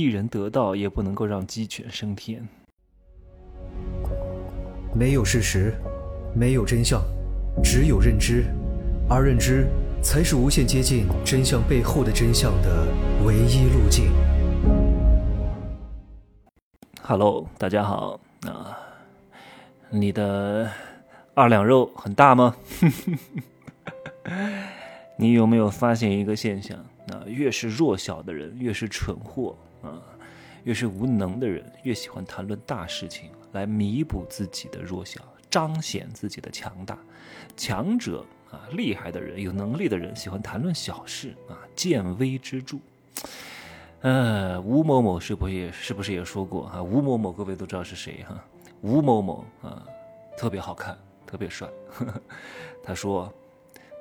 一人得道，也不能够让鸡犬升天。没有事实，没有真相，只有认知，而认知才是无限接近真相背后的真相的唯一路径。Hello，大家好啊！你的二两肉很大吗？你有没有发现一个现象？啊，越是弱小的人，越是蠢货啊，越是无能的人，越喜欢谈论大事情来弥补自己的弱小，彰显自己的强大。强者啊，厉害的人，有能力的人，喜欢谈论小事啊，见微知著。呃，吴某某是不也是不是也说过啊？吴某某各位都知道是谁哈？吴某某啊，特别好看，特别帅。他说：“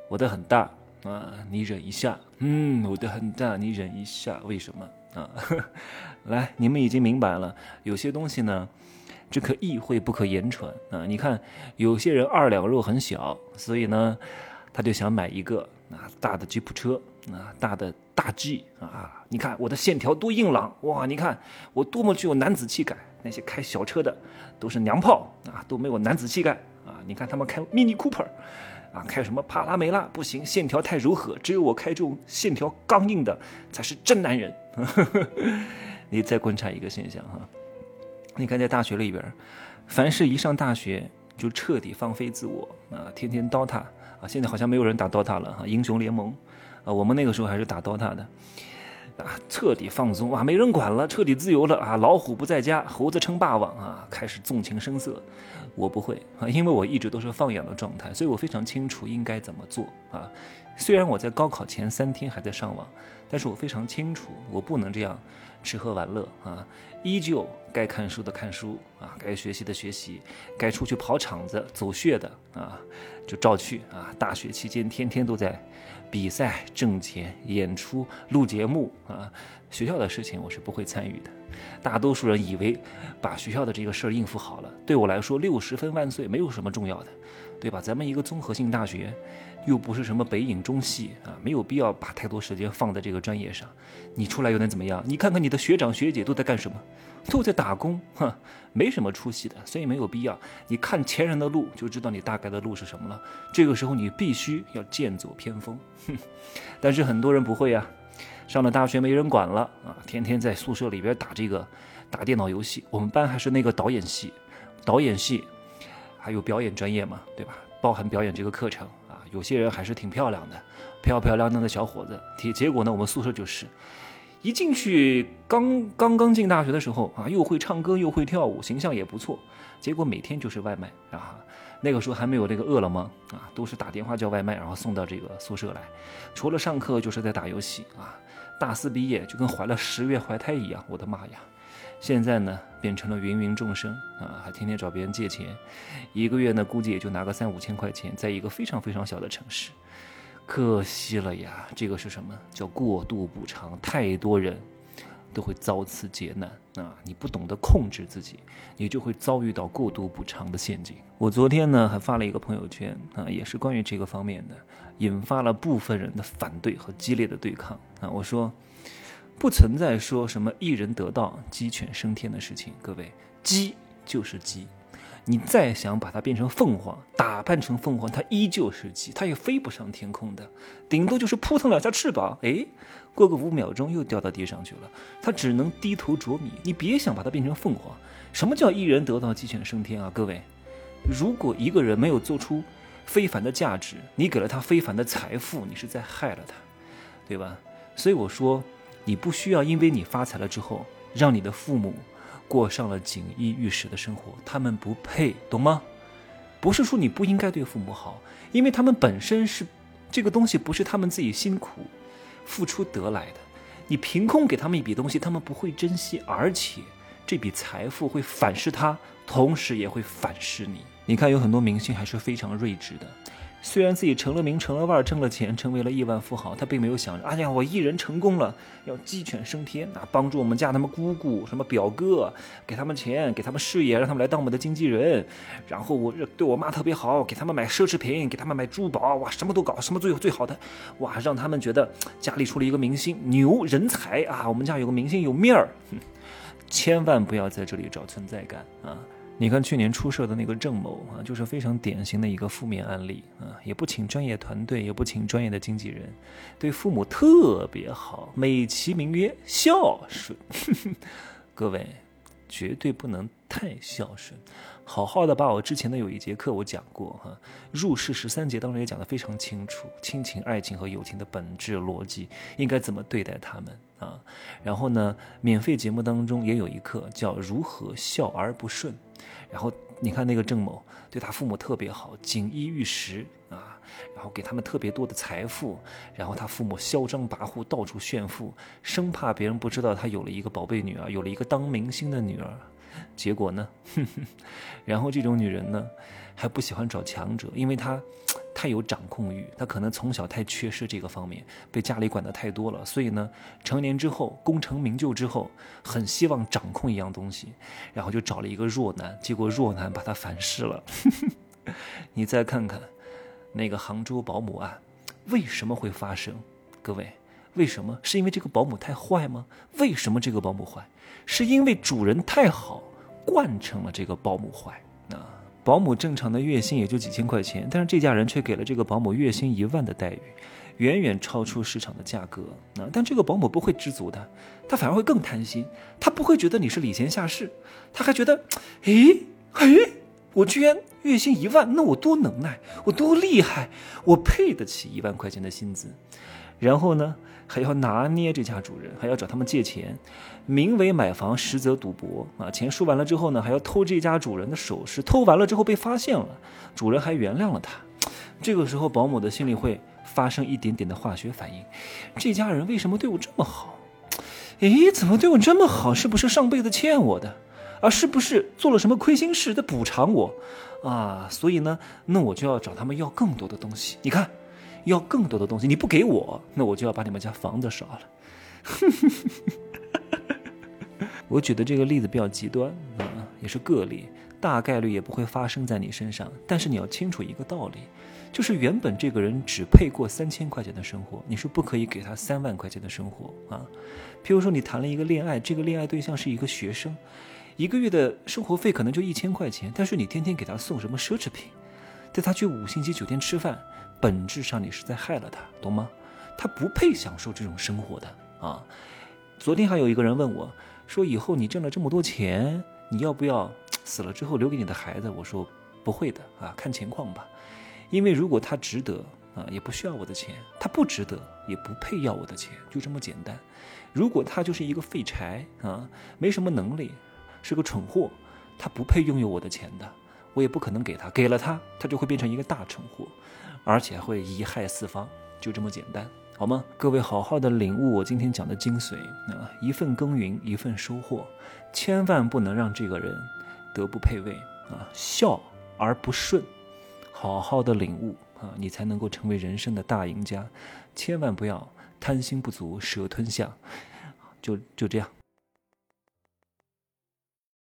我的很大。”啊，你忍一下，嗯，我的很大，你忍一下，为什么啊？来，你们已经明白了，有些东西呢，只可意会不可言传啊。你看，有些人二两肉很小，所以呢，他就想买一个啊大的吉普车啊，大的大 G 啊。你看我的线条多硬朗哇！你看我多么具有男子气概，那些开小车的都是娘炮啊，都没有男子气概啊。你看他们开 Mini Cooper。啊，开什么帕拉梅拉不行，线条太柔和，只有我开这种线条刚硬的才是真男人。你再观察一个现象哈，你看在大学里边，凡是一上大学就彻底放飞自我啊，天天 DOTA 啊，现在好像没有人打 DOTA 了哈，英雄联盟啊，我们那个时候还是打 DOTA 的啊，彻底放松啊，没人管了，彻底自由了啊，老虎不在家，猴子称霸王啊，开始纵情声色。我不会啊，因为我一直都是放养的状态，所以我非常清楚应该怎么做啊。虽然我在高考前三天还在上网，但是我非常清楚我不能这样吃喝玩乐啊，依旧该看书的看书啊，该学习的学习，该出去跑场子走穴的啊，就照去啊。大学期间天天都在比赛、挣钱、演出、录节目啊，学校的事情我是不会参与的。大多数人以为把学校的这个事儿应付好了，对我来说六十分万岁，没有什么重要的，对吧？咱们一个综合性大学，又不是什么北影中戏啊，没有必要把太多时间放在这个专业上。你出来又能怎么样？你看看你的学长学姐都在干什么？都在打工，哼，没什么出息的，所以没有必要。你看前人的路，就知道你大概的路是什么了。这个时候你必须要剑走偏锋，哼。但是很多人不会呀。上了大学没人管了啊，天天在宿舍里边打这个打电脑游戏。我们班还是那个导演系，导演系还有表演专业嘛，对吧？包含表演这个课程啊。有些人还是挺漂亮的，漂漂亮亮的小伙子。结结果呢，我们宿舍就是一进去刚刚刚进大学的时候啊，又会唱歌又会跳舞，形象也不错。结果每天就是外卖啊，那个时候还没有这个饿了么啊，都是打电话叫外卖，然后送到这个宿舍来。除了上课就是在打游戏啊。大四毕业就跟怀了十月怀胎一样，我的妈呀！现在呢变成了芸芸众生啊，还天天找别人借钱，一个月呢估计也就拿个三五千块钱，在一个非常非常小的城市，可惜了呀！这个是什么叫过度补偿？太多人都会遭此劫难啊！你不懂得控制自己，你就会遭遇到过度补偿的陷阱。我昨天呢还发了一个朋友圈啊，也是关于这个方面的。引发了部分人的反对和激烈的对抗啊！我说，不存在说什么一人得道鸡犬升天的事情。各位，鸡就是鸡，你再想把它变成凤凰，打扮成凤凰，它依旧是鸡，它也飞不上天空的，顶多就是扑腾两下翅膀，哎，过个五秒钟又掉到地上去了，它只能低头啄米。你别想把它变成凤凰。什么叫一人得道鸡犬升天啊？各位，如果一个人没有做出。非凡的价值，你给了他非凡的财富，你是在害了他，对吧？所以我说，你不需要因为你发财了之后，让你的父母过上了锦衣玉食的生活，他们不配，懂吗？不是说你不应该对父母好，因为他们本身是这个东西，不是他们自己辛苦付出得来的，你凭空给他们一笔东西，他们不会珍惜，而且这笔财富会反噬他，同时也会反噬你。你看，有很多明星还是非常睿智的，虽然自己成了名、成了腕、挣了钱、成为了亿万富豪，他并没有想着，哎呀，我一人成功了，要鸡犬升天啊，帮助我们家他们姑姑、什么表哥，给他们钱，给他们事业，让他们来当我们的经纪人，然后我对我妈特别好，给他们买奢侈品，给他们买珠宝，哇，什么都搞，什么最最好的，哇，让他们觉得家里出了一个明星，牛人才啊，我们家有个明星有面儿，千万不要在这里找存在感啊。你看去年出事的那个郑某啊，就是非常典型的一个负面案例啊，也不请专业团队，也不请专业的经纪人，对父母特别好，美其名曰孝顺。各位，绝对不能太孝顺。好好的把我之前的有一节课我讲过哈，入世十三节当中也讲得非常清楚，亲情、爱情和友情的本质逻辑应该怎么对待他们啊。然后呢，免费节目当中也有一课叫如何孝而不顺。然后你看那个郑某对他父母特别好，锦衣玉食啊，然后给他们特别多的财富，然后他父母嚣张跋扈，到处炫富，生怕别人不知道他有了一个宝贝女儿，有了一个当明星的女儿。结果呢，然后这种女人呢，还不喜欢找强者，因为她。太有掌控欲，他可能从小太缺失这个方面，被家里管得太多了，所以呢，成年之后功成名就之后，很希望掌控一样东西，然后就找了一个弱男，结果弱男把他反噬了。你再看看那个杭州保姆案，为什么会发生？各位，为什么？是因为这个保姆太坏吗？为什么这个保姆坏？是因为主人太好，惯成了这个保姆坏。保姆正常的月薪也就几千块钱，但是这家人却给了这个保姆月薪一万的待遇，远远超出市场的价格。啊，但这个保姆不会知足的，他反而会更贪心。他不会觉得你是礼贤下士，他还觉得，诶诶，我居然月薪一万，那我多能耐，我多厉害，我配得起一万块钱的薪资。然后呢？还要拿捏这家主人，还要找他们借钱，名为买房，实则赌博啊！钱输完了之后呢，还要偷这家主人的首饰，偷完了之后被发现了，主人还原谅了他。这个时候，保姆的心里会发生一点点的化学反应：这家人为什么对我这么好？诶，怎么对我这么好？是不是上辈子欠我的？啊，是不是做了什么亏心事在补偿我？啊，所以呢，那我就要找他们要更多的东西。你看。要更多的东西，你不给我，那我就要把你们家房子烧了。我举的这个例子比较极端啊，也是个例，大概率也不会发生在你身上。但是你要清楚一个道理，就是原本这个人只配过三千块钱的生活，你是不可以给他三万块钱的生活啊。譬如说你谈了一个恋爱，这个恋爱对象是一个学生，一个月的生活费可能就一千块钱，但是你天天给他送什么奢侈品，带他去五星级酒店吃饭。本质上你是在害了他，懂吗？他不配享受这种生活的啊！昨天还有一个人问我，说以后你挣了这么多钱，你要不要死了之后留给你的孩子？我说不会的啊，看情况吧。因为如果他值得啊，也不需要我的钱；他不值得，也不配要我的钱，就这么简单。如果他就是一个废柴啊，没什么能力，是个蠢货，他不配拥有我的钱的，我也不可能给他。给了他，他就会变成一个大蠢货。而且会贻害四方，就这么简单，好吗？各位好好的领悟我今天讲的精髓啊！一份耕耘一份收获，千万不能让这个人德不配位啊，孝而不顺，好好的领悟啊，你才能够成为人生的大赢家。千万不要贪心不足蛇吞象，就就这样。